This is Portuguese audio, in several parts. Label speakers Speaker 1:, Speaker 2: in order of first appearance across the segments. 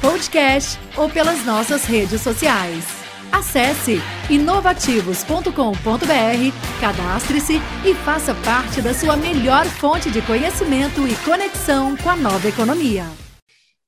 Speaker 1: podcast ou pelas nossas redes sociais. Acesse inovativos.com.br, cadastre-se e faça parte da sua melhor fonte de conhecimento e conexão com a nova economia.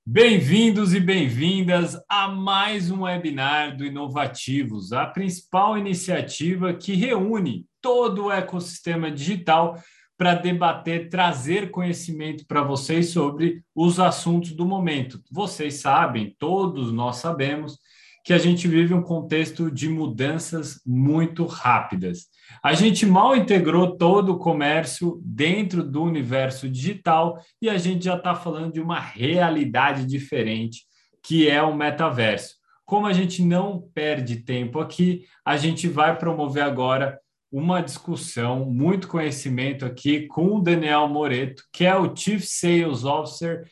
Speaker 2: Bem-vindos e bem-vindas a mais um webinar do Inovativos, a principal iniciativa que reúne todo o ecossistema digital para debater, trazer conhecimento para vocês sobre os assuntos do momento. Vocês sabem, todos nós sabemos, que a gente vive um contexto de mudanças muito rápidas. A gente mal integrou todo o comércio dentro do universo digital e a gente já está falando de uma realidade diferente, que é o metaverso. Como a gente não perde tempo aqui, a gente vai promover agora uma discussão, muito conhecimento aqui com o Daniel Moreto, que é o Chief Sales Officer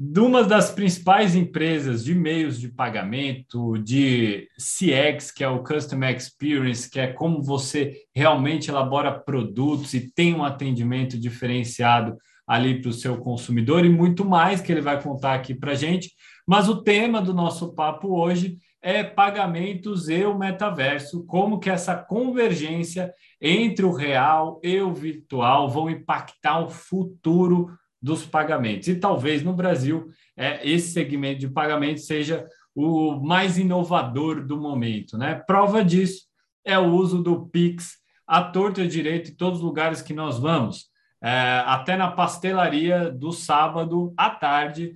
Speaker 2: de uma das principais empresas de meios de pagamento, de CX, que é o Customer Experience, que é como você realmente elabora produtos e tem um atendimento diferenciado ali para o seu consumidor e muito mais que ele vai contar aqui para a gente. Mas o tema do nosso papo hoje é pagamentos e o metaverso, como que essa convergência entre o real e o virtual vão impactar o futuro dos pagamentos. E talvez no Brasil é, esse segmento de pagamento seja o mais inovador do momento. Né? Prova disso é o uso do Pix à torta e direito em todos os lugares que nós vamos. É, até na pastelaria do sábado à tarde,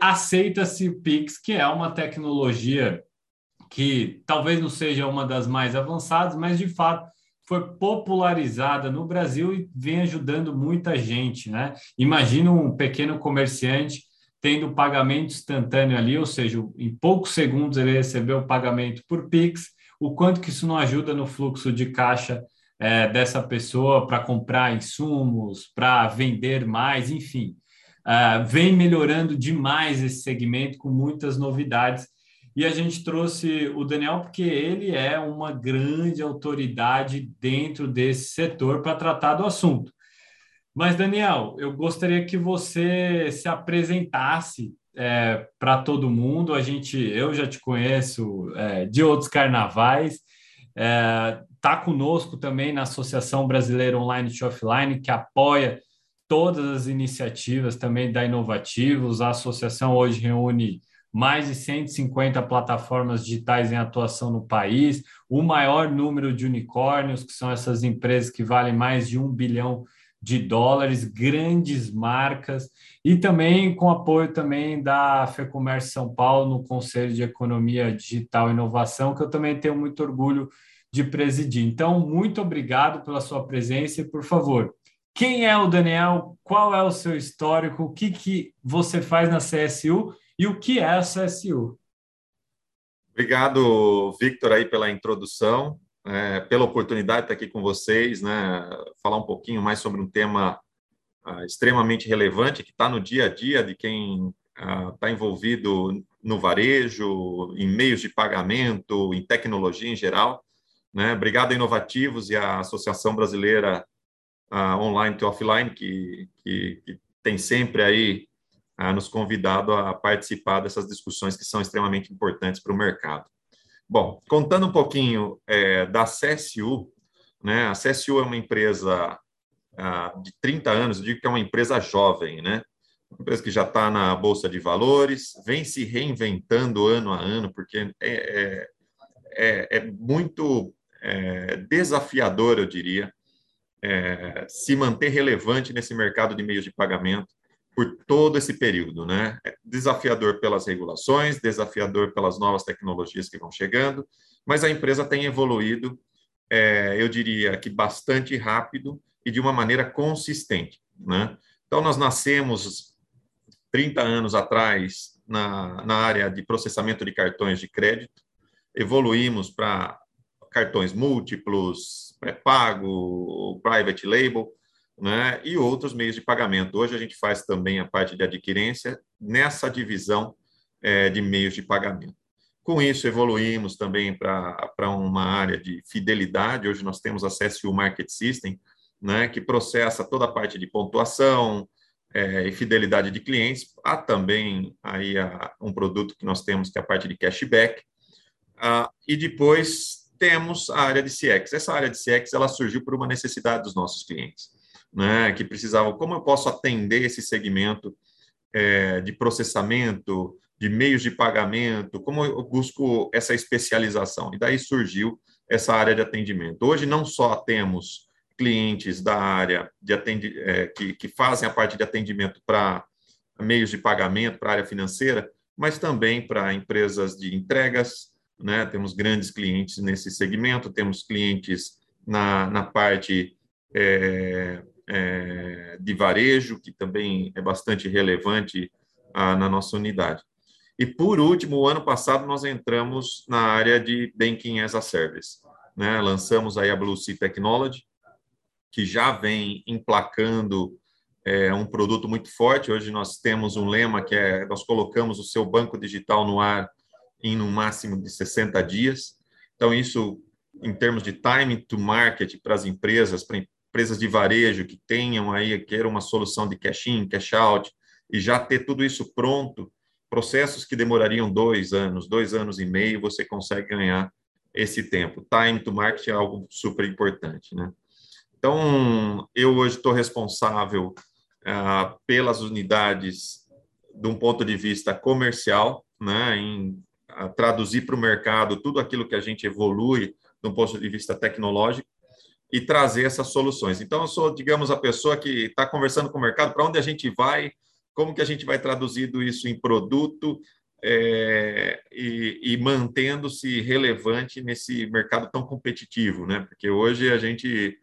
Speaker 2: aceita-se o Pix, que é uma tecnologia que talvez não seja uma das mais avançadas, mas de fato foi popularizada no Brasil e vem ajudando muita gente, né? Imagina um pequeno comerciante tendo pagamento instantâneo ali, ou seja, em poucos segundos ele recebeu o pagamento por Pix, o quanto que isso não ajuda no fluxo de caixa é, dessa pessoa para comprar insumos, para vender mais, enfim. Uh, vem melhorando demais esse segmento com muitas novidades e a gente trouxe o Daniel porque ele é uma grande autoridade dentro desse setor para tratar do assunto. Mas, Daniel, eu gostaria que você se apresentasse é, para todo mundo. A gente, eu já te conheço é, de outros carnavais. Está é, conosco também na Associação Brasileira Online e Offline, que apoia todas as iniciativas também da Inovativos. A associação hoje reúne mais de 150 plataformas digitais em atuação no país, o maior número de unicórnios, que são essas empresas que valem mais de um bilhão de dólares, grandes marcas, e também com apoio também da FEComércio São Paulo no Conselho de Economia Digital e Inovação, que eu também tenho muito orgulho de presidir. Então, muito obrigado pela sua presença e, por favor, quem é o Daniel? Qual é o seu histórico? O que, que você faz na CSU? E o que é a CSU.
Speaker 3: Obrigado, Victor, aí pela introdução, é, pela oportunidade de estar aqui com vocês, né, falar um pouquinho mais sobre um tema ah, extremamente relevante que está no dia a dia de quem está ah, envolvido no varejo, em meios de pagamento, em tecnologia em geral. Né? Obrigado a Inovativos e à Associação Brasileira ah, Online to Offline, que, que, que tem sempre aí nos convidado a participar dessas discussões que são extremamente importantes para o mercado. Bom, contando um pouquinho é, da CSU, né? A CSU é uma empresa ah, de 30 anos, eu digo que é uma empresa jovem, né? Uma empresa que já está na Bolsa de Valores, vem se reinventando ano a ano, porque é, é, é, é muito é, desafiador, eu diria, é, se manter relevante nesse mercado de meios de pagamento por todo esse período, né? É desafiador pelas regulações, desafiador pelas novas tecnologias que vão chegando, mas a empresa tem evoluído, é, eu diria que bastante rápido e de uma maneira consistente, né? Então, nós nascemos 30 anos atrás na, na área de processamento de cartões de crédito, evoluímos para cartões múltiplos, pré-pago, private label, né, e outros meios de pagamento. Hoje a gente faz também a parte de adquirência nessa divisão é, de meios de pagamento. Com isso, evoluímos também para uma área de fidelidade. Hoje nós temos a CSU Market System, né, que processa toda a parte de pontuação é, e fidelidade de clientes. Há também aí a, um produto que nós temos que é a parte de cashback. Ah, e depois temos a área de CX. Essa área de CX ela surgiu por uma necessidade dos nossos clientes, né, que precisavam, como eu posso atender esse segmento é, de processamento, de meios de pagamento, como eu busco essa especialização. E daí surgiu essa área de atendimento. Hoje não só temos clientes da área de atendi é, que, que fazem a parte de atendimento para meios de pagamento, para a área financeira, mas também para empresas de entregas, né? Temos grandes clientes nesse segmento, temos clientes na, na parte é, é, de varejo, que também é bastante relevante ah, na nossa unidade. E, por último, o ano passado nós entramos na área de Banking as a Service. Né? Lançamos aí a Blue Sea Technology, que já vem emplacando é, um produto muito forte. Hoje nós temos um lema que é: nós colocamos o seu banco digital no ar em no máximo de 60 dias. Então, isso, em termos de time to market para as empresas, empresas de varejo que tenham aí, queiram uma solução de cash in, cash out, e já ter tudo isso pronto processos que demorariam dois anos, dois anos e meio, você consegue ganhar esse tempo. Time to market é algo super importante, né? Então, eu hoje estou responsável ah, pelas unidades de um ponto de vista comercial, né, em ah, traduzir para o mercado tudo aquilo que a gente evolui um ponto de vista tecnológico e trazer essas soluções. Então, eu sou, digamos, a pessoa que está conversando com o mercado, para onde a gente vai, como que a gente vai traduzindo isso em produto é, e, e mantendo-se relevante nesse mercado tão competitivo, né? Porque hoje a gente,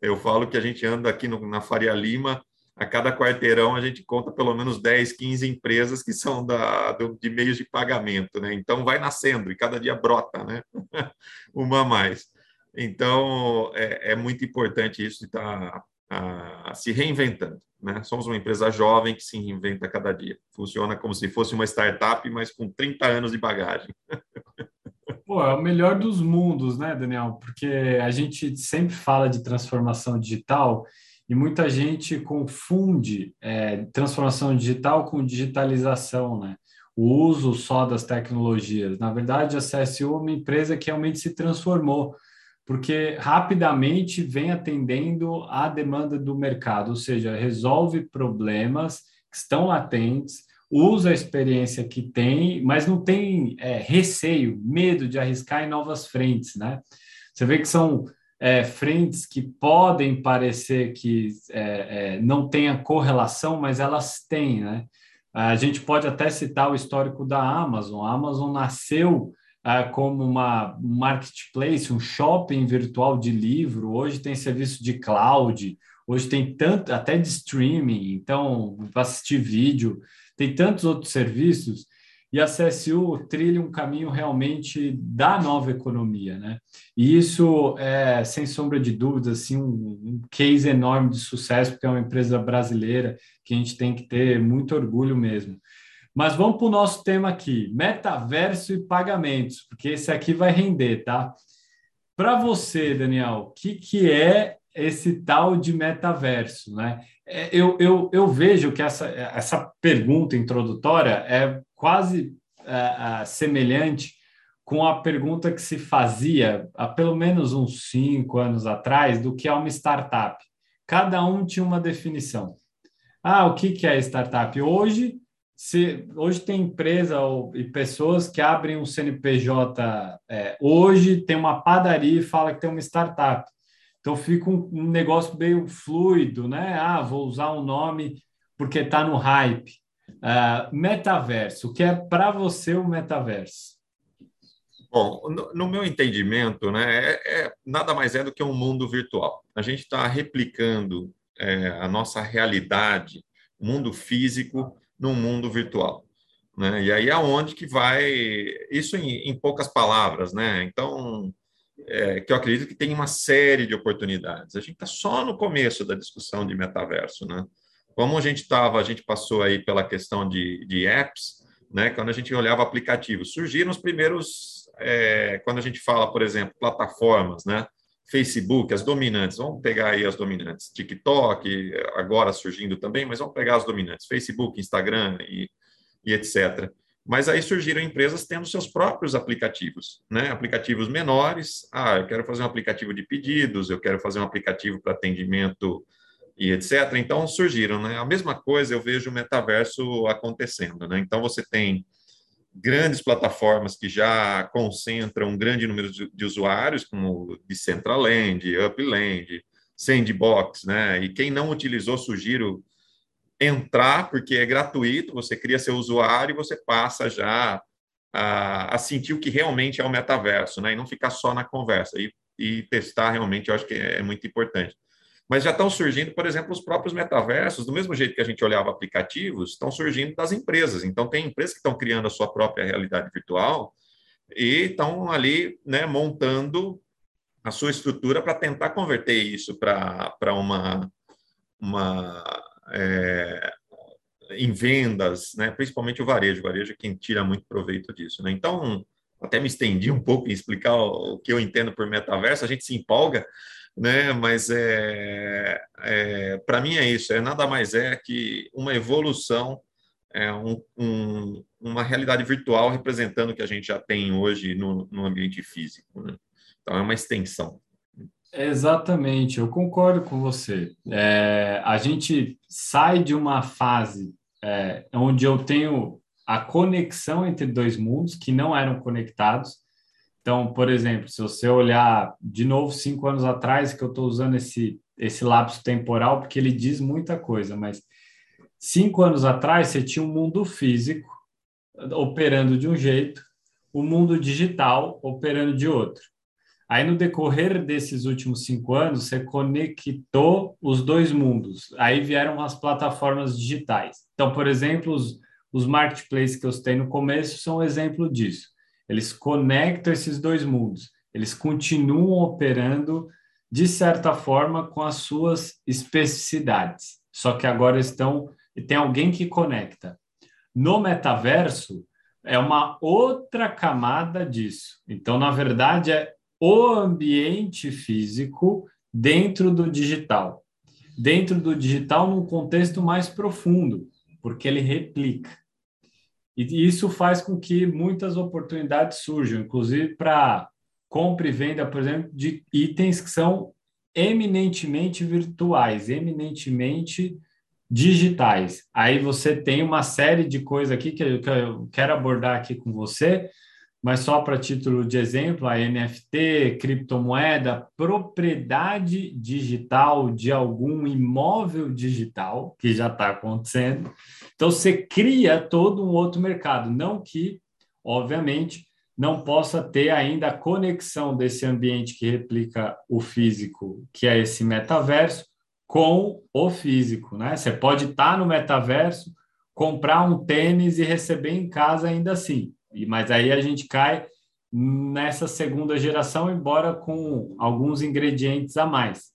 Speaker 3: eu falo que a gente anda aqui no, na Faria Lima, a cada quarteirão a gente conta pelo menos 10, 15 empresas que são da, do, de meios de pagamento, né? Então vai nascendo e cada dia brota, né? Uma a mais. Então é, é muito importante isso de estar tá se reinventando. Né? Somos uma empresa jovem que se reinventa cada dia. Funciona como se fosse uma startup, mas com 30 anos de bagagem.
Speaker 2: Pô, é o melhor dos mundos, né, Daniel? Porque a gente sempre fala de transformação digital e muita gente confunde é, transformação digital com digitalização, né? O uso só das tecnologias. Na verdade, a CSU é uma empresa que realmente se transformou porque rapidamente vem atendendo à demanda do mercado, ou seja, resolve problemas que estão latentes, usa a experiência que tem, mas não tem é, receio, medo de arriscar em novas frentes, né? Você vê que são é, frentes que podem parecer que é, é não tenha correlação, mas elas têm, né? A gente pode até citar o histórico da Amazon. A Amazon nasceu ah, como uma um marketplace, um shopping virtual de livro. Hoje tem serviço de cloud, hoje tem tanto até de streaming, então para assistir vídeo, tem tantos outros serviços. E a CSU trilha um caminho realmente da nova economia, né? E isso é, sem sombra de dúvida, assim, um, um case enorme de sucesso, porque é uma empresa brasileira que a gente tem que ter muito orgulho mesmo. Mas vamos para o nosso tema aqui: metaverso e pagamentos, porque esse aqui vai render, tá? Para você, Daniel, o que, que é esse tal de metaverso, né? É, eu, eu, eu vejo que essa, essa pergunta introdutória é quase é, é, semelhante com a pergunta que se fazia há pelo menos uns cinco anos atrás do que é uma startup. Cada um tinha uma definição. Ah, o que, que é startup? Hoje se hoje tem empresa ou, e pessoas que abrem um CNPJ é, hoje tem uma padaria e fala que tem uma startup. Então fica um, um negócio meio fluido, né? Ah, vou usar um nome porque está no hype. Uh, metaverso, o que é para você o metaverso?
Speaker 3: Bom, no, no meu entendimento, né, é, é, nada mais é do que um mundo virtual. A gente está replicando é, a nossa realidade, mundo físico, num mundo virtual. Né? E aí é onde que vai isso em, em poucas palavras, né? Então é, que eu acredito que tem uma série de oportunidades. A gente está só no começo da discussão de metaverso, né? Como a gente estava, a gente passou aí pela questão de, de apps, né? Quando a gente olhava aplicativos, surgiram os primeiros, é, quando a gente fala, por exemplo, plataformas, né? Facebook, as dominantes, vamos pegar aí as dominantes, TikTok, agora surgindo também, mas vamos pegar as dominantes, Facebook, Instagram e, e etc. Mas aí surgiram empresas tendo seus próprios aplicativos, né? Aplicativos menores. Ah, eu quero fazer um aplicativo de pedidos, eu quero fazer um aplicativo para atendimento e etc. Então surgiram, né? A mesma coisa eu vejo o metaverso acontecendo, né? Então você tem grandes plataformas que já concentram um grande número de, usuários, como Decentraland, Upland, Sandbox, né? E quem não utilizou, sugiro entrar, porque é gratuito, você cria seu usuário e você passa já a, a, sentir o que realmente é o metaverso, né? E não ficar só na conversa. E, e testar realmente, eu acho que é, é muito importante. Mas já estão surgindo, por exemplo, os próprios metaversos, do mesmo jeito que a gente olhava aplicativos, estão surgindo das empresas. Então, tem empresas que estão criando a sua própria realidade virtual e estão ali né, montando a sua estrutura para tentar converter isso para uma, uma é, em vendas, né? principalmente o varejo. O varejo é quem tira muito proveito disso. Né? Então, até me estendi um pouco em explicar o que eu entendo por metaverso, a gente se empolga, né? mas é, é para mim é isso, é nada mais é que uma evolução, é um, um, uma realidade virtual representando o que a gente já tem hoje no, no ambiente físico. Né? Então, é uma extensão.
Speaker 2: Exatamente, eu concordo com você. É, a gente sai de uma fase é, onde eu tenho a conexão entre dois mundos que não eram conectados. Então, por exemplo, se você olhar de novo cinco anos atrás, que eu estou usando esse, esse lapso temporal, porque ele diz muita coisa, mas cinco anos atrás você tinha um mundo físico operando de um jeito, o um mundo digital operando de outro. Aí, no decorrer desses últimos cinco anos, você conectou os dois mundos. Aí vieram as plataformas digitais. Então, por exemplo, os, os marketplaces que eu citei no começo são um exemplo disso. Eles conectam esses dois mundos. Eles continuam operando, de certa forma, com as suas especificidades. Só que agora estão. E tem alguém que conecta. No metaverso, é uma outra camada disso. Então, na verdade, é o ambiente físico dentro do digital. Dentro do digital, num contexto mais profundo, porque ele replica. E isso faz com que muitas oportunidades surjam, inclusive para compra e venda, por exemplo, de itens que são eminentemente virtuais, eminentemente digitais. Aí você tem uma série de coisas aqui que eu quero abordar aqui com você, mas só para título de exemplo, a NFT, criptomoeda, propriedade digital de algum imóvel digital, que já está acontecendo. Então, você cria todo um outro mercado. Não que, obviamente, não possa ter ainda a conexão desse ambiente que replica o físico, que é esse metaverso, com o físico. Né? Você pode estar tá no metaverso, comprar um tênis e receber em casa ainda assim. Mas aí a gente cai nessa segunda geração, embora com alguns ingredientes a mais.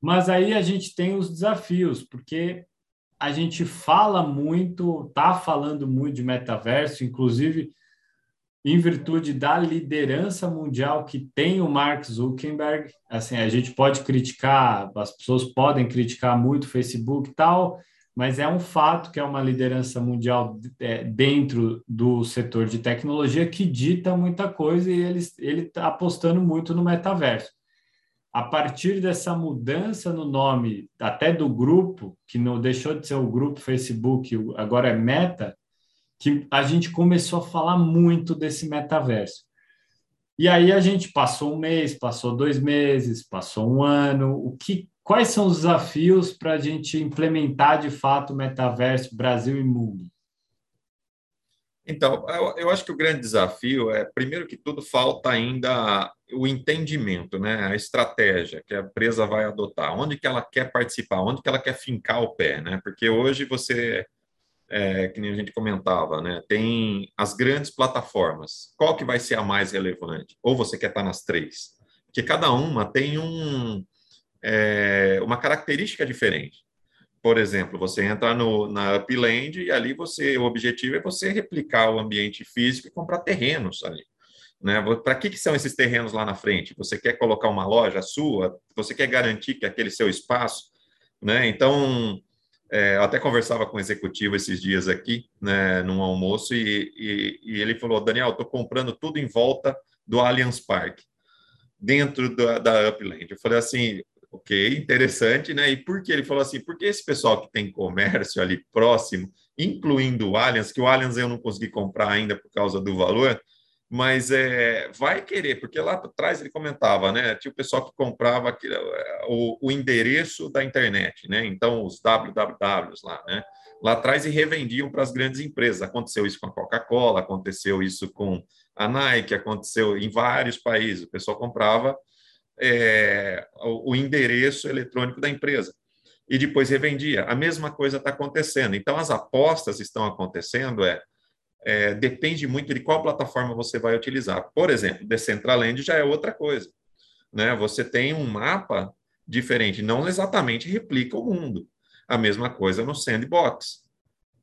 Speaker 2: Mas aí a gente tem os desafios, porque a gente fala muito, está falando muito de metaverso, inclusive em virtude da liderança mundial que tem o Mark Zuckerberg. Assim, a gente pode criticar, as pessoas podem criticar muito o Facebook e tal, mas é um fato que é uma liderança mundial é, dentro do setor de tecnologia que dita muita coisa e ele está apostando muito no metaverso. A partir dessa mudança no nome, até do grupo, que não deixou de ser o grupo Facebook, agora é Meta, que a gente começou a falar muito desse metaverso. E aí a gente passou um mês, passou dois meses, passou um ano. O que Quais são os desafios para a gente implementar de fato o metaverso Brasil e mundo?
Speaker 3: Então, eu, acho que o grande desafio é, primeiro que tudo, falta ainda o entendimento, né? a estratégia que a empresa vai adotar, onde que ela quer participar, onde que ela quer fincar o pé, né? Porque hoje você é, que nem a gente comentava, né? Tem as grandes plataformas. Qual que vai ser a mais relevante? Ou você quer estar nas três? Porque cada uma tem um, é, uma característica diferente. Por exemplo, você entra no, na Upland e ali você, o objetivo é você replicar o ambiente físico e comprar terrenos ali. Né? Para que, que são esses terrenos lá na frente? Você quer colocar uma loja sua? Você quer garantir que aquele seu espaço? Né? Então, é, eu até conversava com o executivo esses dias aqui, né, num almoço, e, e, e ele falou: Daniel, estou comprando tudo em volta do Allianz Parque, dentro da, da Upland. Eu falei assim: ok, interessante, né? E por que? Ele falou assim: porque esse pessoal que tem comércio ali próximo, incluindo o Allianz, que o Allianz eu não consegui comprar ainda por causa do valor, mas é, vai querer, porque lá atrás ele comentava, né? Tinha o pessoal que comprava aquilo, o, o, endereço da internet, né? Então, os wwws lá, né? Lá atrás e revendiam para as grandes empresas. Aconteceu isso com a Coca-Cola, aconteceu isso com a Nike, aconteceu em vários países. O pessoal comprava é, o, o endereço eletrônico da empresa e depois revendia. A mesma coisa está acontecendo. Então, as apostas estão acontecendo, é é, depende muito de qual plataforma você vai utilizar. Por exemplo, Decentraland já é outra coisa. Né? Você tem um mapa diferente, não exatamente replica o mundo. A mesma coisa no Sandbox.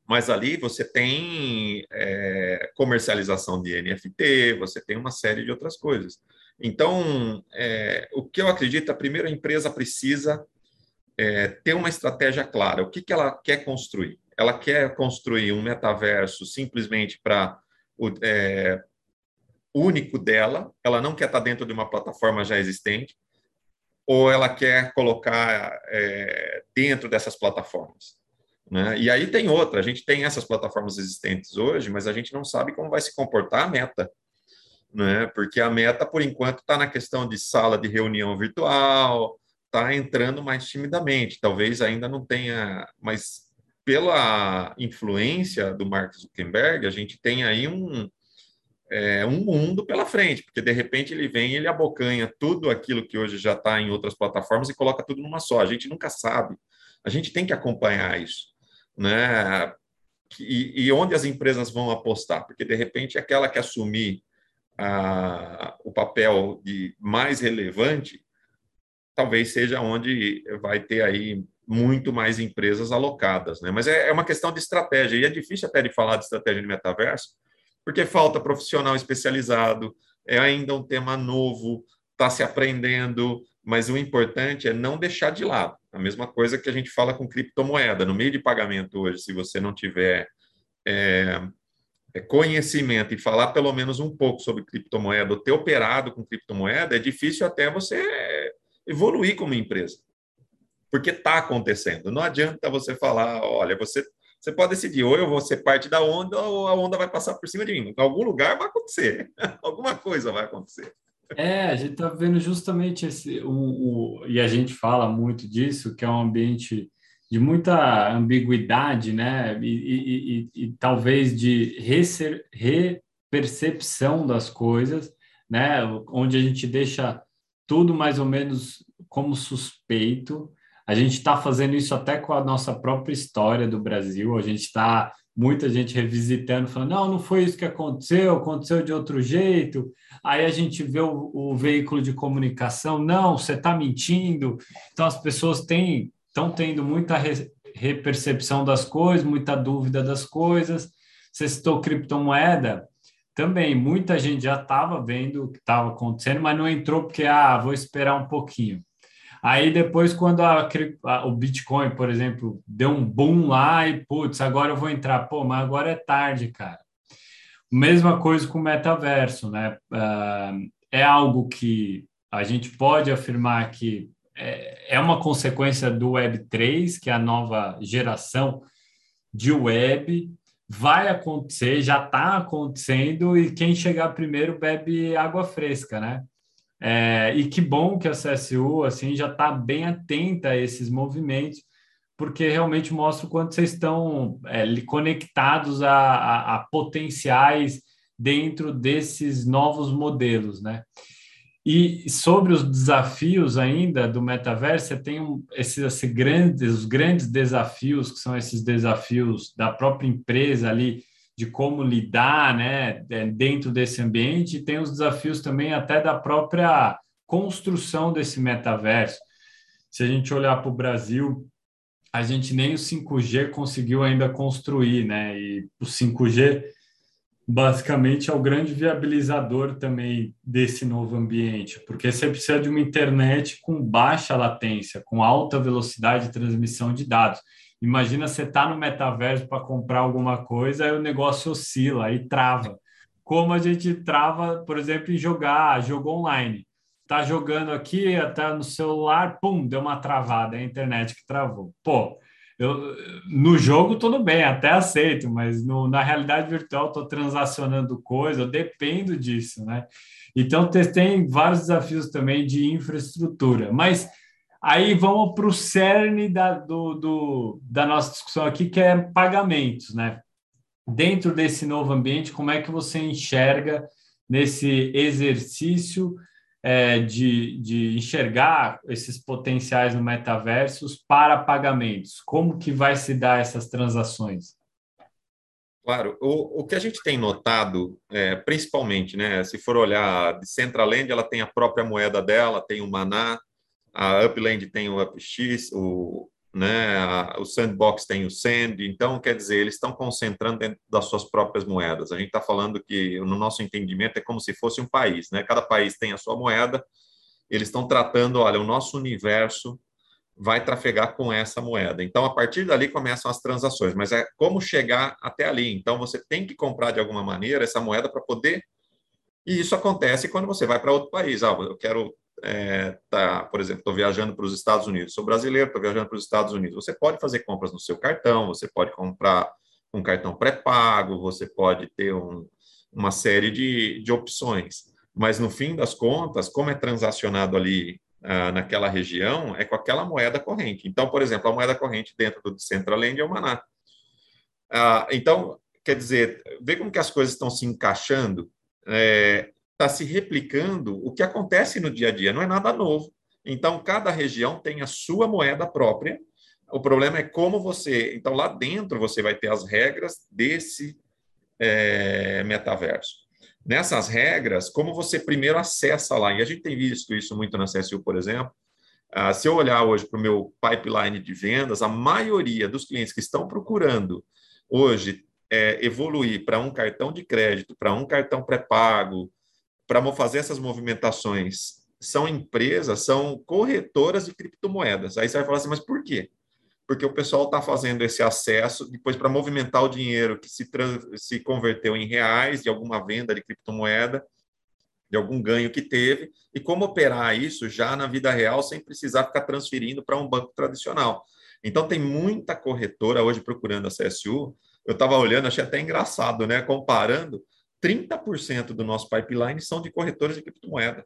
Speaker 3: Mas ali você tem é, comercialização de NFT, você tem uma série de outras coisas. Então, é, o que eu acredito, a primeira empresa precisa é, ter uma estratégia clara. O que, que ela quer construir? ela quer construir um metaverso simplesmente para o é, único dela, ela não quer estar dentro de uma plataforma já existente, ou ela quer colocar é, dentro dessas plataformas. Né? E aí tem outra, a gente tem essas plataformas existentes hoje, mas a gente não sabe como vai se comportar a meta. Né? Porque a meta, por enquanto, está na questão de sala de reunião virtual, está entrando mais timidamente. Talvez ainda não tenha, mas pela influência do Mark Zuckerberg, a gente tem aí um, é, um mundo pela frente, porque de repente ele vem ele abocanha tudo aquilo que hoje já está em outras plataformas e coloca tudo numa só. A gente nunca sabe. A gente tem que acompanhar isso. Né? E, e onde as empresas vão apostar? Porque de repente aquela que assumir a, o papel de mais relevante, talvez seja onde vai ter aí muito mais empresas alocadas, né? Mas é, é uma questão de estratégia, e é difícil até de falar de estratégia de metaverso, porque falta profissional especializado, é ainda um tema novo, está se aprendendo, mas o importante é não deixar de lado. A mesma coisa que a gente fala com criptomoeda. No meio de pagamento hoje, se você não tiver é, conhecimento e falar pelo menos um pouco sobre criptomoeda, ou ter operado com criptomoeda, é difícil até você evoluir como empresa porque está acontecendo. Não adianta você falar, olha, você, você pode decidir, ou eu vou ser parte da onda, ou a onda vai passar por cima de mim. Em algum lugar vai acontecer, alguma coisa vai acontecer.
Speaker 2: É, a gente está vendo justamente esse, o, o, e a gente fala muito disso, que é um ambiente de muita ambiguidade, né? E, e, e, talvez de repercepção das coisas, né? Onde a gente deixa tudo mais ou menos como suspeito, a gente está fazendo isso até com a nossa própria história do Brasil. A gente está muita gente revisitando, falando, não, não foi isso que aconteceu, aconteceu de outro jeito. Aí a gente vê o, o veículo de comunicação, não, você está mentindo. Então as pessoas têm estão tendo muita re, repercepção das coisas, muita dúvida das coisas. Você citou criptomoeda, também muita gente já estava vendo o que estava acontecendo, mas não entrou porque, ah, vou esperar um pouquinho. Aí depois, quando a, a, o Bitcoin, por exemplo, deu um boom lá e, putz, agora eu vou entrar. Pô, mas agora é tarde, cara. Mesma coisa com o metaverso, né? Uh, é algo que a gente pode afirmar que é, é uma consequência do Web3, que é a nova geração de web, vai acontecer, já está acontecendo, e quem chegar primeiro bebe água fresca, né? É, e que bom que a CSU assim já está bem atenta a esses movimentos, porque realmente mostra o quanto vocês estão é, conectados a, a, a, potenciais dentro desses novos modelos, né? E sobre os desafios ainda do metaverso, você tem um, esses, grandes, os grandes desafios, que são esses desafios da própria empresa ali, de como lidar né, dentro desse ambiente, e tem os desafios também até da própria construção desse metaverso. Se a gente olhar para o Brasil, a gente nem o 5G conseguiu ainda construir, né? E o 5G basicamente é o grande viabilizador também desse novo ambiente, porque você precisa de uma internet com baixa latência, com alta velocidade de transmissão de dados. Imagina você estar tá no metaverso para comprar alguma coisa e o negócio oscila e trava. Como a gente trava, por exemplo, em jogar jogo online. Tá jogando aqui, até no celular, pum, deu uma travada, é a internet que travou. Pô, eu, no jogo, tudo bem, até aceito, mas no, na realidade virtual, estou transacionando coisa, eu dependo disso, né? Então, tem vários desafios também de infraestrutura. Mas aí vamos para o cerne da, do, do, da nossa discussão aqui, que é pagamentos, né? Dentro desse novo ambiente, como é que você enxerga nesse exercício é, de, de enxergar esses potenciais no metaversos para pagamentos? Como que vai se dar essas transações?
Speaker 3: Claro, o, o que a gente tem notado, é, principalmente, né, se for olhar de Centraland, ela tem a própria moeda dela, tem o Maná, a Upland tem o UpX, o, né? o Sandbox tem o Sand, então quer dizer, eles estão concentrando dentro das suas próprias moedas. A gente está falando que, no nosso entendimento, é como se fosse um país, né? Cada país tem a sua moeda, eles estão tratando, olha, o nosso universo vai trafegar com essa moeda. Então, a partir dali começam as transações, mas é como chegar até ali. Então, você tem que comprar de alguma maneira essa moeda para poder. E isso acontece quando você vai para outro país. Ah, eu quero é, tá, por exemplo, estou viajando para os Estados Unidos, sou brasileiro, estou viajando para os Estados Unidos. Você pode fazer compras no seu cartão, você pode comprar um cartão pré-pago, você pode ter um, uma série de, de opções. Mas no fim das contas, como é transacionado ali ah, naquela região, é com aquela moeda corrente. Então, por exemplo, a moeda corrente dentro do Decentraland é o Maná. Ah, então, quer dizer, vê como que as coisas estão se encaixando. É, está se replicando o que acontece no dia a dia, não é nada novo. Então, cada região tem a sua moeda própria. O problema é como você. Então, lá dentro você vai ter as regras desse é, metaverso. Nessas regras, como você primeiro acessa lá, e a gente tem visto isso muito na CSU, por exemplo. Ah, se eu olhar hoje para o meu pipeline de vendas, a maioria dos clientes que estão procurando hoje é, evoluir para um cartão de crédito, para um cartão pré-pago, para fazer essas movimentações são empresas, são corretoras de criptomoedas. Aí você vai falar assim, mas por quê? Porque o pessoal está fazendo esse acesso depois para movimentar o dinheiro que se, se converteu em reais de alguma venda de criptomoeda, de algum ganho que teve, e como operar isso já na vida real sem precisar ficar transferindo para um banco tradicional. Então, tem muita corretora hoje procurando a CSU. Eu estava olhando, achei até engraçado, né? Comparando 30% do nosso pipeline são de corretores de criptomoeda,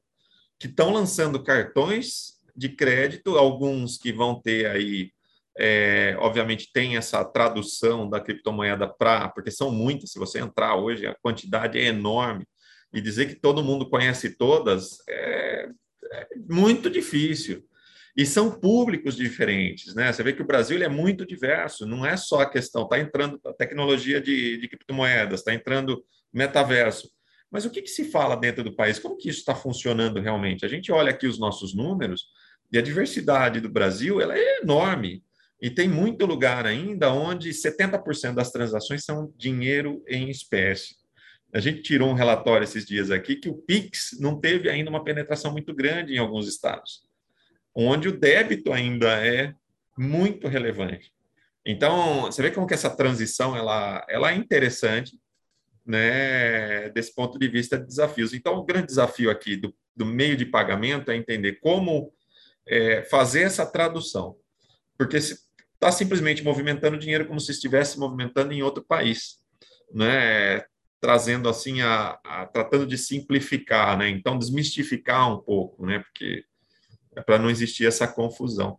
Speaker 3: que estão lançando cartões de crédito, alguns que vão ter aí, é, obviamente, tem essa tradução da criptomoeda para, porque são muitas, se você entrar hoje, a quantidade é enorme, e dizer que todo mundo conhece todas é, é muito difícil. E são públicos diferentes, né? Você vê que o Brasil é muito diverso, não é só a questão, está entrando a tecnologia de, de criptomoedas, está entrando metaverso. Mas o que, que, se fala dentro do país? Como que isso está funcionando realmente? A gente olha aqui os nossos números e a diversidade do Brasil ela é enorme. E tem muito lugar ainda onde 70% das transações são dinheiro em espécie. A gente tirou um relatório esses dias aqui que o Pix não teve ainda uma penetração muito grande em alguns estados, onde o débito ainda é muito relevante. Então, você vê como que essa transição ela, ela é interessante, né, desse ponto de vista de desafios. Então, o grande desafio aqui do, do meio de pagamento é entender como é, fazer essa tradução, porque se está simplesmente movimentando dinheiro como se estivesse movimentando em outro país, né, trazendo assim a, a tratando de simplificar, né, então desmistificar um pouco, né, porque é para não existir essa confusão.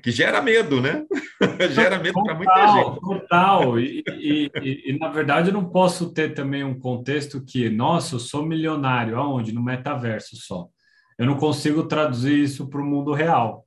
Speaker 3: Que gera medo, né? gera medo para muita gente.
Speaker 2: Total. E, e, e, e, na verdade, eu não posso ter também um contexto que, nossa, eu sou milionário. Aonde? No metaverso só. Eu não consigo traduzir isso para o mundo real.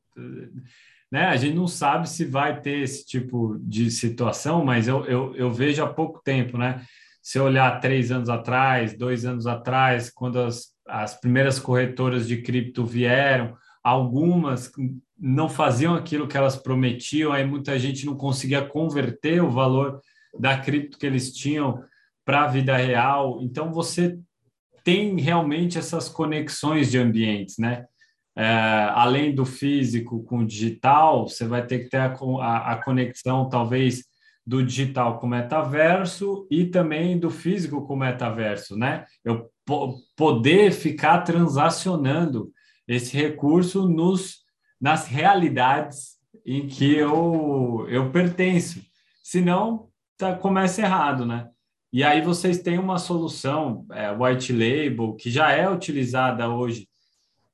Speaker 2: Né? A gente não sabe se vai ter esse tipo de situação, mas eu, eu, eu vejo há pouco tempo, né? Se olhar três anos atrás, dois anos atrás, quando as, as primeiras corretoras de cripto vieram, algumas não faziam aquilo que elas prometiam, aí muita gente não conseguia converter o valor da cripto que eles tinham para a vida real. Então, você tem realmente essas conexões de ambientes, né? É, além do físico com o digital, você vai ter que ter a, a, a conexão, talvez, do digital com o metaverso e também do físico com o metaverso, né? Eu poder ficar transacionando esse recurso nos nas realidades em que eu, eu pertenço. Senão, tá, começa errado, né? E aí vocês têm uma solução, é, white label, que já é utilizada hoje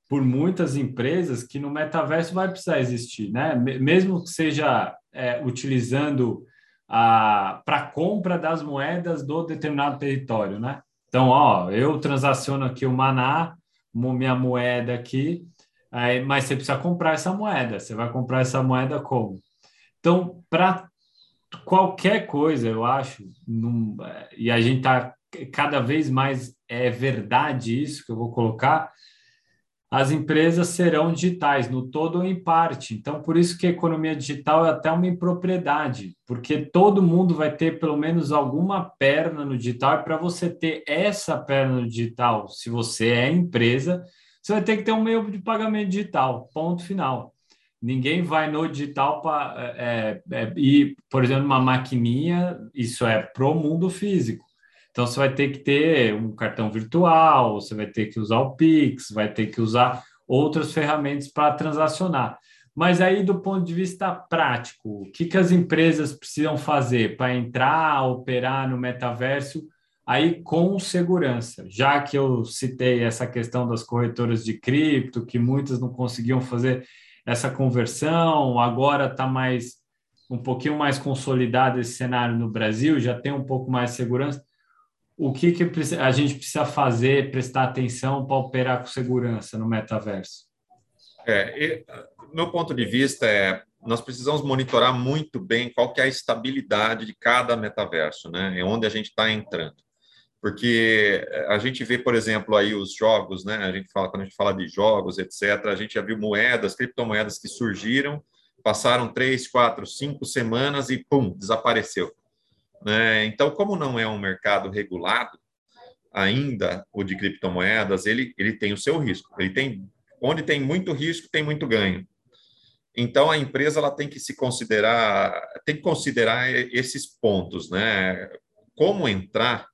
Speaker 2: por muitas empresas, que no metaverso vai precisar existir, né? Mesmo que seja é, utilizando para compra das moedas do determinado território, né? Então, ó, eu transaciono aqui o Maná, minha moeda aqui, Aí, mas você precisa comprar essa moeda. Você vai comprar essa moeda como? Então, para qualquer coisa, eu acho, num, e a gente está cada vez mais é verdade isso que eu vou colocar, as empresas serão digitais, no todo ou em parte. Então, por isso que a economia digital é até uma impropriedade, porque todo mundo vai ter pelo menos alguma perna no digital, e para você ter essa perna no digital, se você é empresa, você vai ter que ter um meio de pagamento digital, ponto final. Ninguém vai no digital para é, é, é, ir, por exemplo, uma maquininha, isso é pro mundo físico. Então você vai ter que ter um cartão virtual, você vai ter que usar o Pix, vai ter que usar outras ferramentas para transacionar. Mas aí, do ponto de vista prático, o que, que as empresas precisam fazer para entrar, operar no metaverso aí com segurança, já que eu citei essa questão das corretoras de cripto, que muitas não conseguiam fazer essa conversão, agora está mais um pouquinho mais consolidado esse cenário no Brasil, já tem um pouco mais de segurança. O que, que a gente precisa fazer, prestar atenção para operar com segurança no metaverso?
Speaker 3: É, meu ponto de vista é nós precisamos monitorar muito bem qual que é a estabilidade de cada metaverso, né? É onde a gente está entrando porque a gente vê, por exemplo, aí os jogos, né? A gente fala quando a gente fala de jogos, etc. A gente já viu moedas, criptomoedas que surgiram, passaram três, quatro, cinco semanas e pum, desapareceu. Né? Então, como não é um mercado regulado ainda, o de criptomoedas, ele ele tem o seu risco. Ele tem onde tem muito risco, tem muito ganho. Então, a empresa ela tem que se considerar, tem que considerar esses pontos, né? Como entrar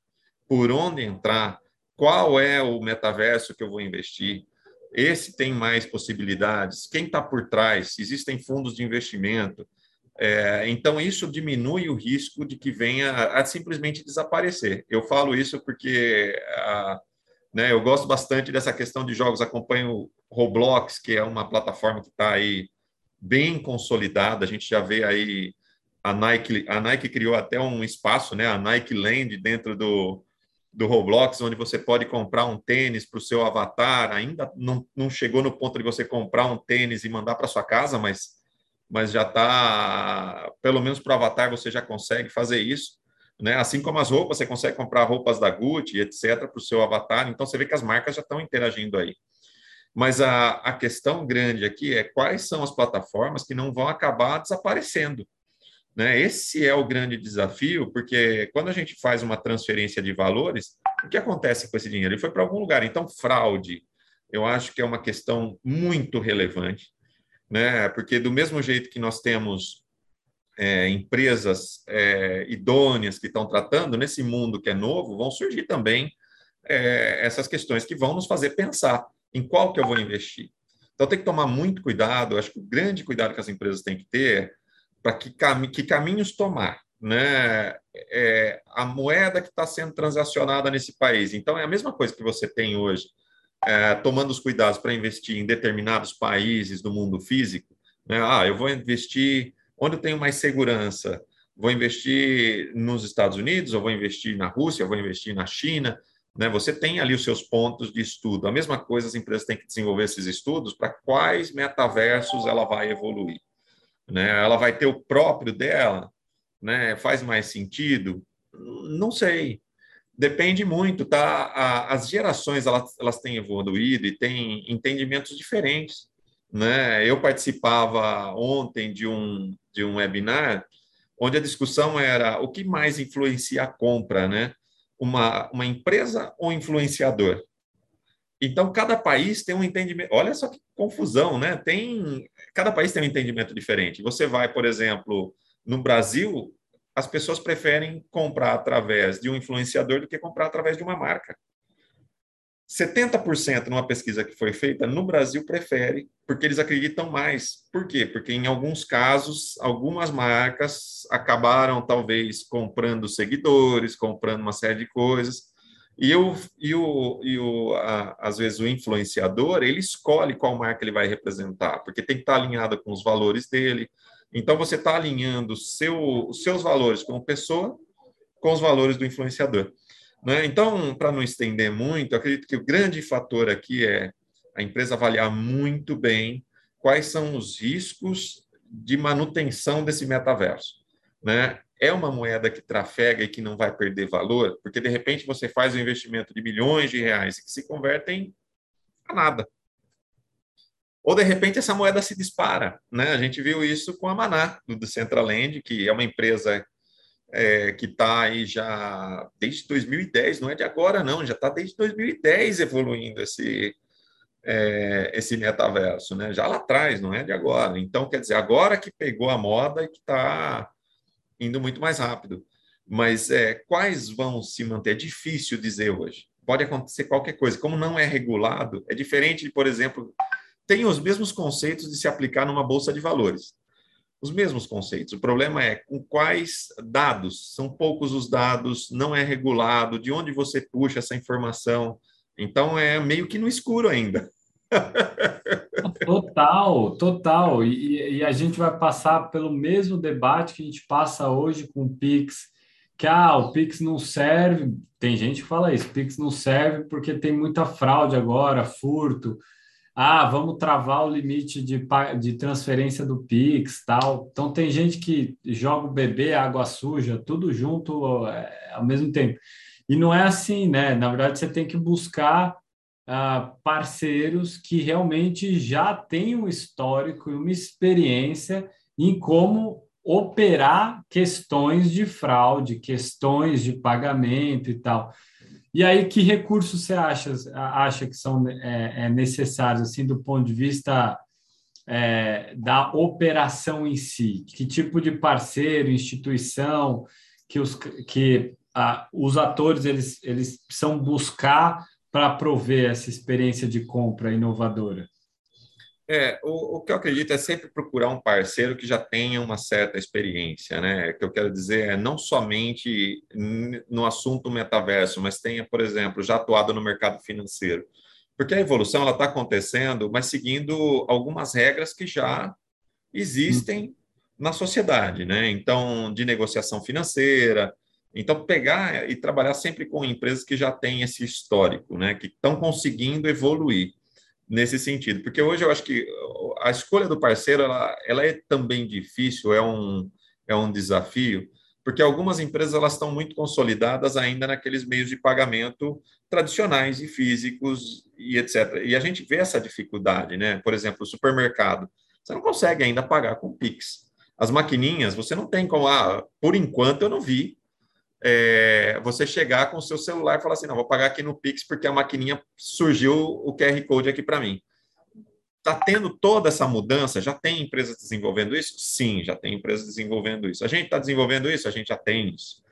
Speaker 3: por onde entrar, qual é o metaverso que eu vou investir, esse tem mais possibilidades, quem está por trás, existem fundos de investimento. É, então, isso diminui o risco de que venha a, a simplesmente desaparecer. Eu falo isso porque a, né, eu gosto bastante dessa questão de jogos, acompanho Roblox, que é uma plataforma que está aí bem consolidada, a gente já vê aí a Nike, a Nike criou até um espaço, né, a Nike Land dentro do, do Roblox, onde você pode comprar um tênis para o seu avatar. Ainda não, não chegou no ponto de você comprar um tênis e mandar para sua casa, mas, mas já está, pelo menos para o avatar, você já consegue fazer isso. Né? Assim como as roupas, você consegue comprar roupas da Gucci, etc., para o seu avatar. Então, você vê que as marcas já estão interagindo aí. Mas a, a questão grande aqui é quais são as plataformas que não vão acabar desaparecendo. Né? Esse é o grande desafio, porque quando a gente faz uma transferência de valores, o que acontece com esse dinheiro? Ele foi para algum lugar. Então, fraude, eu acho que é uma questão muito relevante, né? porque do mesmo jeito que nós temos é, empresas é, idôneas que estão tratando, nesse mundo que é novo, vão surgir também é, essas questões que vão nos fazer pensar em qual que eu vou investir. Então, tem que tomar muito cuidado. acho que o grande cuidado que as empresas têm que ter é para que, cam que caminhos tomar. Né? É, a moeda que está sendo transacionada nesse país. Então, é a mesma coisa que você tem hoje, é, tomando os cuidados para investir em determinados países do mundo físico, Né? Ah, eu vou investir onde eu tenho mais segurança. Vou investir nos Estados Unidos, ou vou investir na Rússia, ou vou investir na China. Né? Você tem ali os seus pontos de estudo. A mesma coisa as empresas têm que desenvolver esses estudos para quais metaversos ela vai evoluir. Né? Ela vai ter o próprio dela? Né? Faz mais sentido? Não sei. Depende muito, tá? as gerações elas, elas têm evoluído e têm entendimentos diferentes. Né? Eu participava ontem de um, de um webinar onde a discussão era o que mais influencia a compra, né? Uma, uma empresa ou influenciador? Então, cada país tem um entendimento. Olha só que confusão, né? Tem cada país tem um entendimento diferente. Você vai, por exemplo, no Brasil, as pessoas preferem comprar através de um influenciador do que comprar através de uma marca. 70% numa pesquisa que foi feita no Brasil prefere, porque eles acreditam mais. Por quê? Porque em alguns casos, algumas marcas acabaram talvez comprando seguidores, comprando uma série de coisas. E, o, e, o, e o, a, às vezes o influenciador, ele escolhe qual marca ele vai representar, porque tem que estar alinhado com os valores dele. Então, você está alinhando seu, os seus valores como pessoa com os valores do influenciador. Né? Então, para não estender muito, acredito que o grande fator aqui é a empresa avaliar muito bem quais são os riscos de manutenção desse metaverso. Né? É uma moeda que trafega e que não vai perder valor, porque de repente você faz um investimento de milhões de reais que se convertem a nada. Ou de repente essa moeda se dispara, né? A gente viu isso com a Maná do Decentraland, que é uma empresa é, que está aí já desde 2010, não é de agora, não, já está desde 2010 evoluindo esse, é, esse metaverso, né? Já lá atrás, não é de agora. Então, quer dizer, agora que pegou a moda e que está indo muito mais rápido. Mas é, quais vão se manter? É difícil dizer hoje. Pode acontecer qualquer coisa. Como não é regulado, é diferente de, por exemplo, tem os mesmos conceitos de se aplicar numa bolsa de valores os mesmos conceitos. O problema é com quais dados. São poucos os dados, não é regulado, de onde você puxa essa informação. Então é meio que no escuro ainda.
Speaker 2: Total, total. E, e, a gente vai passar pelo mesmo debate que a gente passa hoje com o Pix, que ah, o Pix não serve. Tem gente que fala isso, Pix não serve porque tem muita fraude agora, furto ah, vamos travar o limite de, de transferência do Pix, tal. Então tem gente que joga o bebê, água suja, tudo junto é, ao mesmo tempo. E não é assim, né? Na verdade, você tem que buscar ah, parceiros que realmente já têm um histórico e uma experiência em como operar questões de fraude, questões de pagamento e tal. E aí, que recursos você acha, acha que são é, é necessários, assim, do ponto de vista é, da operação em si? Que tipo de parceiro, instituição que os, que, a, os atores eles, eles precisam buscar para prover essa experiência de compra inovadora?
Speaker 3: É, o, o, que eu acredito é sempre procurar um parceiro que já tenha uma certa experiência, né? O que eu quero dizer é não somente no assunto metaverso, mas tenha, por exemplo, já atuado no mercado financeiro. Porque a evolução ela está acontecendo, mas seguindo algumas regras que já existem na sociedade, né? Então, de negociação financeira. Então, pegar e trabalhar sempre com empresas que já têm esse histórico, né? Que estão conseguindo evoluir nesse sentido, porque hoje eu acho que a escolha do parceiro ela, ela é também difícil, é um, é um desafio, porque algumas empresas elas estão muito consolidadas ainda naqueles meios de pagamento tradicionais e físicos e etc. E a gente vê essa dificuldade, né? Por exemplo, o supermercado, você não consegue ainda pagar com Pix. As maquininhas, você não tem como, ah, por enquanto eu não vi é, você chegar com o seu celular e falar assim, não, vou pagar aqui no Pix porque a maquininha surgiu o QR Code aqui para mim. Está tendo toda essa mudança? Já tem empresas desenvolvendo isso? Sim, já tem empresas desenvolvendo isso. A gente está desenvolvendo isso? A gente já tem isso.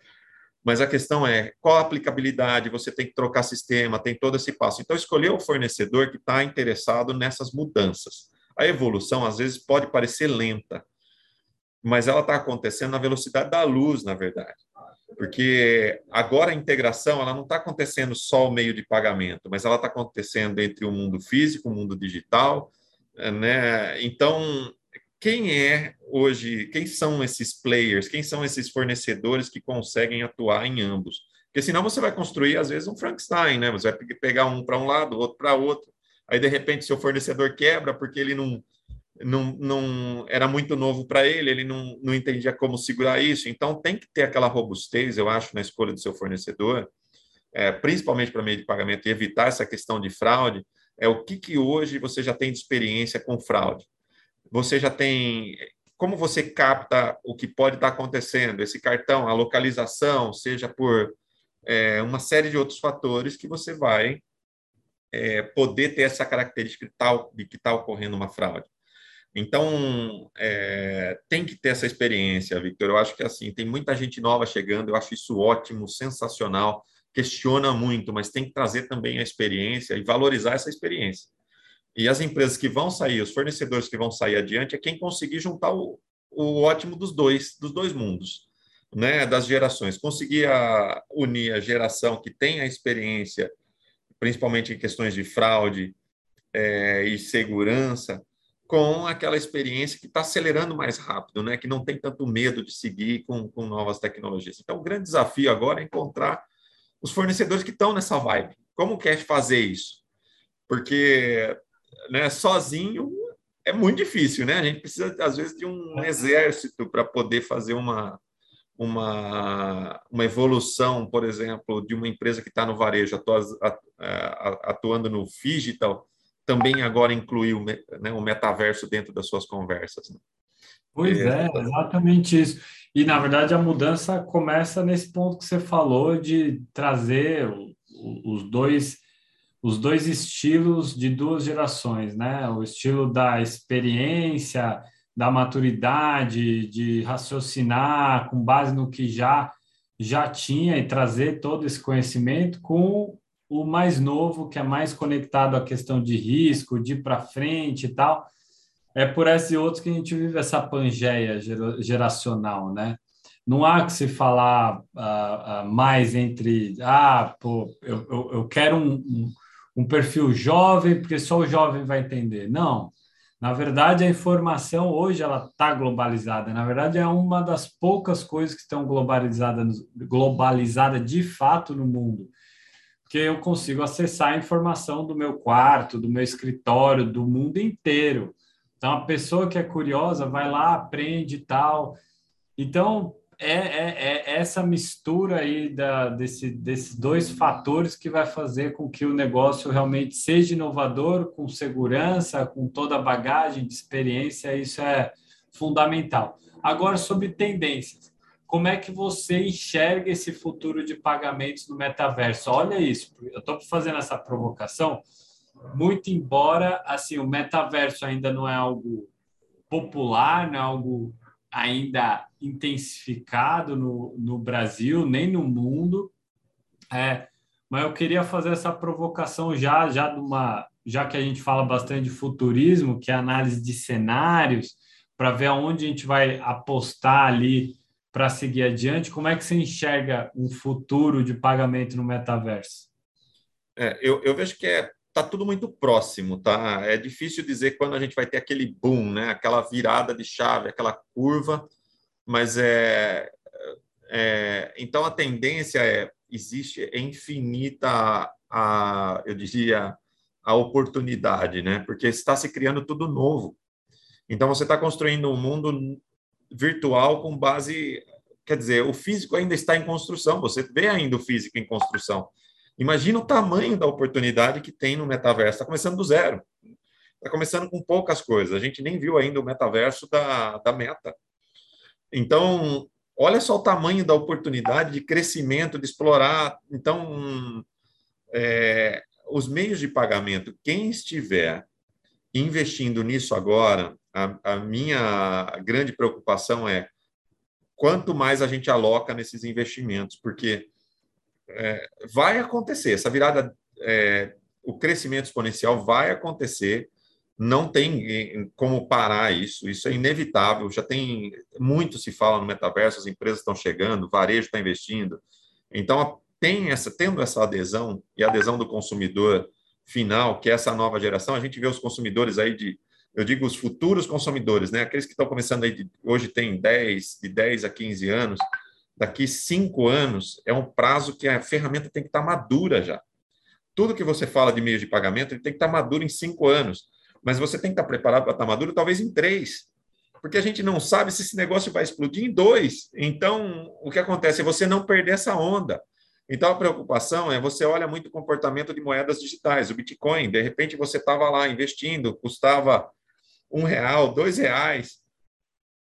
Speaker 3: Mas a questão é qual a aplicabilidade, você tem que trocar sistema, tem todo esse passo. Então, escolher o fornecedor que está interessado nessas mudanças. A evolução, às vezes, pode parecer lenta, mas ela está acontecendo na velocidade da luz, na verdade porque agora a integração ela não está acontecendo só o meio de pagamento, mas ela está acontecendo entre o mundo físico, o mundo digital, né? Então, quem é hoje, quem são esses players, quem são esses fornecedores que conseguem atuar em ambos? Porque senão você vai construir, às vezes, um Frankenstein, né? Você vai pegar um para um lado, outro para outro. Aí, de repente, seu fornecedor quebra porque ele não, não, não era muito novo para ele, ele não, não entendia como segurar isso. Então, tem que ter aquela robustez, eu acho, na escolha do seu fornecedor, é, principalmente para meio de pagamento, e evitar essa questão de fraude. É o que, que hoje você já tem de experiência com fraude? Você já tem. Como você capta o que pode estar acontecendo? Esse cartão, a localização, seja por é, uma série de outros fatores que você vai é, poder ter essa característica de, tal, de que está ocorrendo uma fraude. Então, é, tem que ter essa experiência, Victor. Eu acho que assim, tem muita gente nova chegando, eu acho isso ótimo, sensacional, questiona muito, mas tem que trazer também a experiência e valorizar essa experiência. E as empresas que vão sair, os fornecedores que vão sair adiante, é quem conseguir juntar o, o ótimo dos dois, dos dois mundos, né, das gerações. Conseguir a, unir a geração que tem a experiência, principalmente em questões de fraude é, e segurança, com aquela experiência que está acelerando mais rápido, né? que não tem tanto medo de seguir com, com novas tecnologias. Então, o grande desafio agora é encontrar os fornecedores que estão nessa vibe. Como quer fazer isso? Porque né, sozinho é muito difícil, né? A gente precisa, às vezes, de um exército para poder fazer uma, uma, uma evolução, por exemplo, de uma empresa que está no varejo, atuando no digital, também agora incluir o, né, o metaverso dentro das suas conversas. Né?
Speaker 2: Pois é, é, exatamente isso. E, na verdade, a mudança começa nesse ponto que você falou de trazer os dois os dois estilos de duas gerações, né? O estilo da experiência, da maturidade, de raciocinar com base no que já já tinha e trazer todo esse conhecimento com o mais novo, que é mais conectado à questão de risco, de ir para frente e tal. É por esses e outros que a gente vive essa pangeia geracional, né? Não há que se falar uh, uh, mais entre, ah, pô, eu, eu, eu quero um, um, um perfil jovem, porque só o jovem vai entender. Não. Na verdade, a informação hoje ela está globalizada. Na verdade, é uma das poucas coisas que estão globalizadas globalizada de fato no mundo que eu consigo acessar a informação do meu quarto, do meu escritório, do mundo inteiro. Então, a pessoa que é curiosa vai lá, aprende e tal. Então, é, é, é essa mistura aí da, desse, desses dois fatores que vai fazer com que o negócio realmente seja inovador, com segurança, com toda a bagagem de experiência, isso é fundamental. Agora, sobre tendências como é que você enxerga esse futuro de pagamentos no metaverso? Olha isso, eu estou fazendo essa provocação, muito embora assim o metaverso ainda não é algo popular, não é algo ainda intensificado no, no Brasil, nem no mundo, é, mas eu queria fazer essa provocação já, já de uma, já que a gente fala bastante de futurismo, que é análise de cenários, para ver aonde a gente vai apostar ali para seguir adiante? Como é que você enxerga um futuro de pagamento no metaverso?
Speaker 3: É, eu, eu vejo que é tá tudo muito próximo, tá? É difícil dizer quando a gente vai ter aquele boom, né? Aquela virada de chave, aquela curva, mas é, é então a tendência é existe é infinita a, a eu diria a oportunidade, né? Porque está se criando tudo novo. Então você está construindo um mundo virtual com base. Quer dizer, o físico ainda está em construção, você vê ainda o físico em construção. Imagina o tamanho da oportunidade que tem no metaverso. Está começando do zero. Está começando com poucas coisas. A gente nem viu ainda o metaverso da, da meta. Então, olha só o tamanho da oportunidade de crescimento, de explorar. Então, é, os meios de pagamento, quem estiver investindo nisso agora, a, a minha grande preocupação é quanto mais a gente aloca nesses investimentos, porque é, vai acontecer, essa virada, é, o crescimento exponencial vai acontecer, não tem como parar isso, isso é inevitável, já tem, muito se fala no metaverso, as empresas estão chegando, o varejo está investindo, então tem essa, tendo essa adesão, e adesão do consumidor final, que é essa nova geração, a gente vê os consumidores aí de eu digo os futuros consumidores, né? Aqueles que estão começando aí, de, hoje tem 10, de 10 a 15 anos, daqui cinco anos é um prazo que a ferramenta tem que estar madura já. Tudo que você fala de meio de pagamento, ele tem que estar maduro em cinco anos, mas você tem que estar preparado para estar maduro talvez em três, porque a gente não sabe se esse negócio vai explodir em dois. Então, o que acontece é você não perder essa onda. Então, a preocupação é você olha muito o comportamento de moedas digitais, o Bitcoin. De repente, você estava lá investindo, custava um real, dois reais,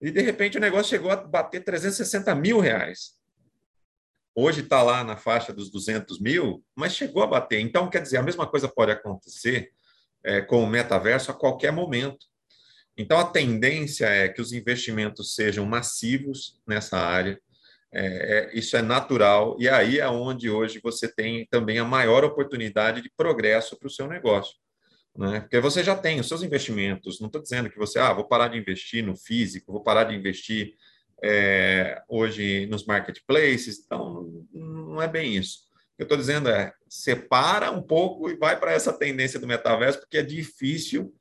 Speaker 3: e de repente o negócio chegou a bater 360 mil reais. Hoje está lá na faixa dos 200 mil, mas chegou a bater. Então, quer dizer, a mesma coisa pode acontecer é, com o metaverso a qualquer momento. Então, a tendência é que os investimentos sejam massivos nessa área. É, é, isso é natural, e aí é onde hoje você tem também a maior oportunidade de progresso para o seu negócio né? Porque você já tem os seus investimentos. Não estou dizendo que você, ah, vou parar de investir no físico, vou parar de investir é, hoje nos marketplaces. Então, não é bem isso. O que eu estou dizendo é separa um pouco e vai para essa tendência do metaverso, porque é difícil.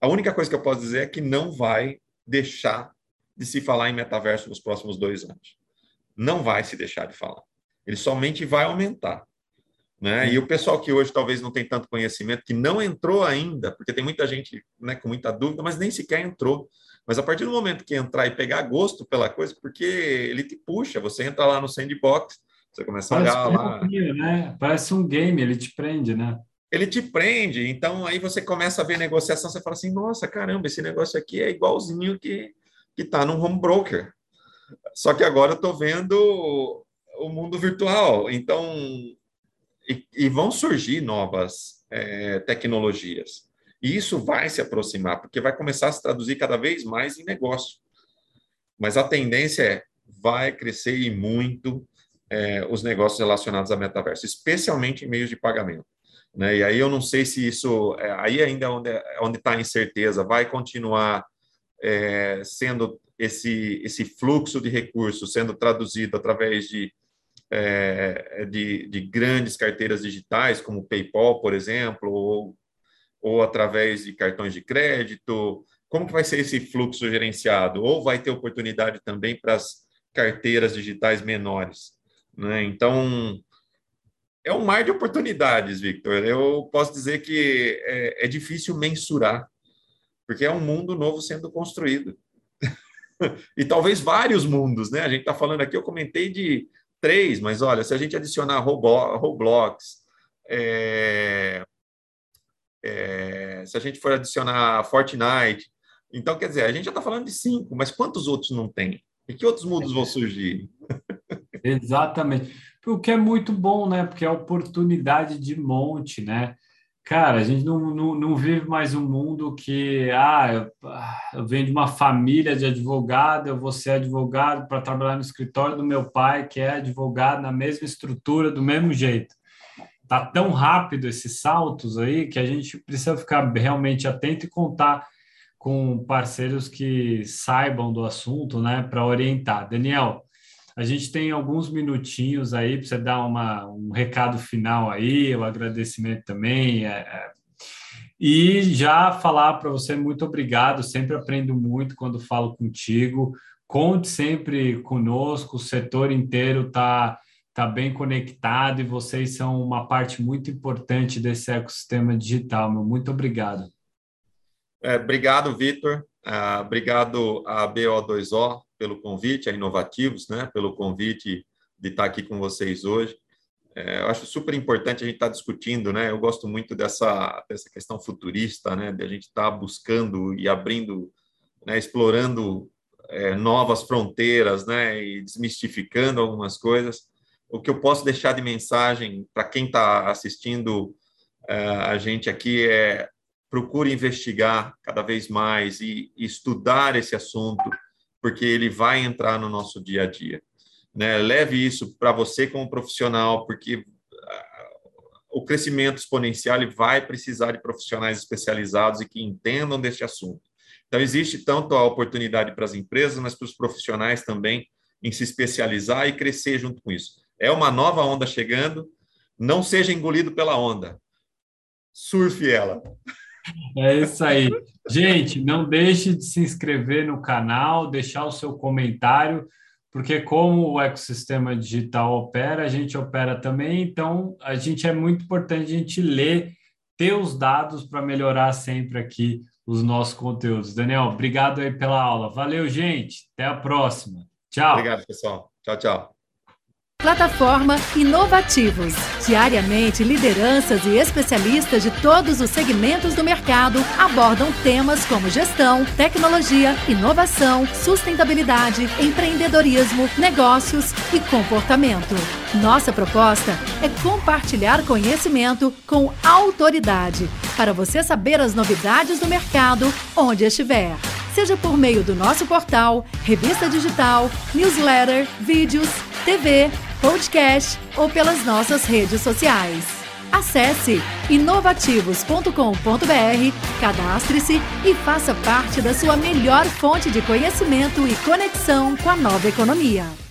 Speaker 3: A única coisa que eu posso dizer é que não vai deixar de se falar em metaverso nos próximos dois anos. Não vai se deixar de falar. Ele somente vai aumentar. Né? E o pessoal que hoje talvez não tem tanto conhecimento, que não entrou ainda, porque tem muita gente né, com muita dúvida, mas nem sequer entrou. Mas a partir do momento que entrar e pegar gosto pela coisa, porque ele te puxa, você entra lá no sandbox, você começa Parece a olhar lá.
Speaker 2: né? Parece um game, ele te prende, né?
Speaker 3: Ele te prende, então aí você começa a ver negociação, você fala assim, nossa, caramba, esse negócio aqui é igualzinho que que está num home broker. Só que agora eu estou vendo o mundo virtual. Então, e, e vão surgir novas é, tecnologias. E isso vai se aproximar, porque vai começar a se traduzir cada vez mais em negócio. Mas a tendência é, vai crescer e muito é, os negócios relacionados a metaverso, especialmente em meios de pagamento. Né? E aí eu não sei se isso, é, aí ainda onde onde está a incerteza, vai continuar é, sendo esse esse fluxo de recursos sendo traduzido através de é, de, de, grandes carteiras digitais, como PayPal, por exemplo, ou, ou através de cartões de crédito? Como que vai ser esse fluxo gerenciado? Ou vai ter oportunidade também para as carteiras digitais menores? Né? Então, é um mar de oportunidades, Victor. Eu posso dizer que é, é difícil mensurar, porque é um mundo novo sendo construído. e talvez vários mundos, né? A gente está falando aqui, eu comentei de três, mas olha, se a gente adicionar Roblox, é, é, se a gente for adicionar Fortnite, então quer dizer, a gente já está falando de cinco, mas quantos outros não tem? E que outros mundos vão surgir?
Speaker 2: Exatamente. O que é muito bom, né? Porque é oportunidade de monte, né? Cara, a gente não, não, não, vive mais um mundo que, ah, eu, ah, eu venho de uma família de advogado, eu vou ser advogado para trabalhar no escritório do meu pai, que é advogado na mesma estrutura, do mesmo jeito. Tá tão rápido esses saltos aí que a gente precisa ficar realmente atento e contar com parceiros que saibam do assunto, né, para orientar. Daniel, a gente tem alguns minutinhos aí para você dar uma, um recado final aí, o um agradecimento também. É, é. E já falar para você muito obrigado, sempre aprendo muito quando falo contigo. Conte sempre conosco, o setor inteiro está tá bem conectado e vocês são uma parte muito importante desse ecossistema digital. Meu. Muito obrigado.
Speaker 3: É, obrigado, Vitor. Uh, obrigado à BO2O pelo convite, a Inovativos, né, pelo convite de estar aqui com vocês hoje. É, eu acho super importante a gente estar discutindo, né? Eu gosto muito dessa, dessa questão futurista, né? De a gente estar buscando e abrindo, né? explorando é, novas fronteiras, né? E desmistificando algumas coisas. O que eu posso deixar de mensagem para quem está assistindo é, a gente aqui é procure investigar cada vez mais e, e estudar esse assunto, porque ele vai entrar no nosso dia a dia. Né? Leve isso para você como profissional, porque ah, o crescimento exponencial ele vai precisar de profissionais especializados e que entendam deste assunto. Então, existe tanto a oportunidade para as empresas, mas para os profissionais também em se especializar e crescer junto com isso. É uma nova onda chegando, não seja engolido pela onda, surfe ela.
Speaker 2: É isso aí. Gente, não deixe de se inscrever no canal, deixar o seu comentário, porque como o ecossistema digital opera, a gente opera também, então a gente é muito importante a gente ler, ter os dados para melhorar sempre aqui os nossos conteúdos. Daniel, obrigado aí pela aula. Valeu, gente. Até a próxima. Tchau.
Speaker 3: Obrigado, pessoal. Tchau, tchau.
Speaker 1: Plataforma Inovativos. Diariamente, lideranças e especialistas de todos os segmentos do mercado abordam temas como gestão, tecnologia, inovação, sustentabilidade, empreendedorismo, negócios e comportamento. Nossa proposta é compartilhar conhecimento com autoridade para você saber as novidades do mercado onde estiver seja por meio do nosso portal, revista digital, newsletter, vídeos, TV, podcast ou pelas nossas redes sociais. Acesse inovativos.com.br, cadastre-se e faça parte da sua melhor fonte de conhecimento e conexão com a nova economia.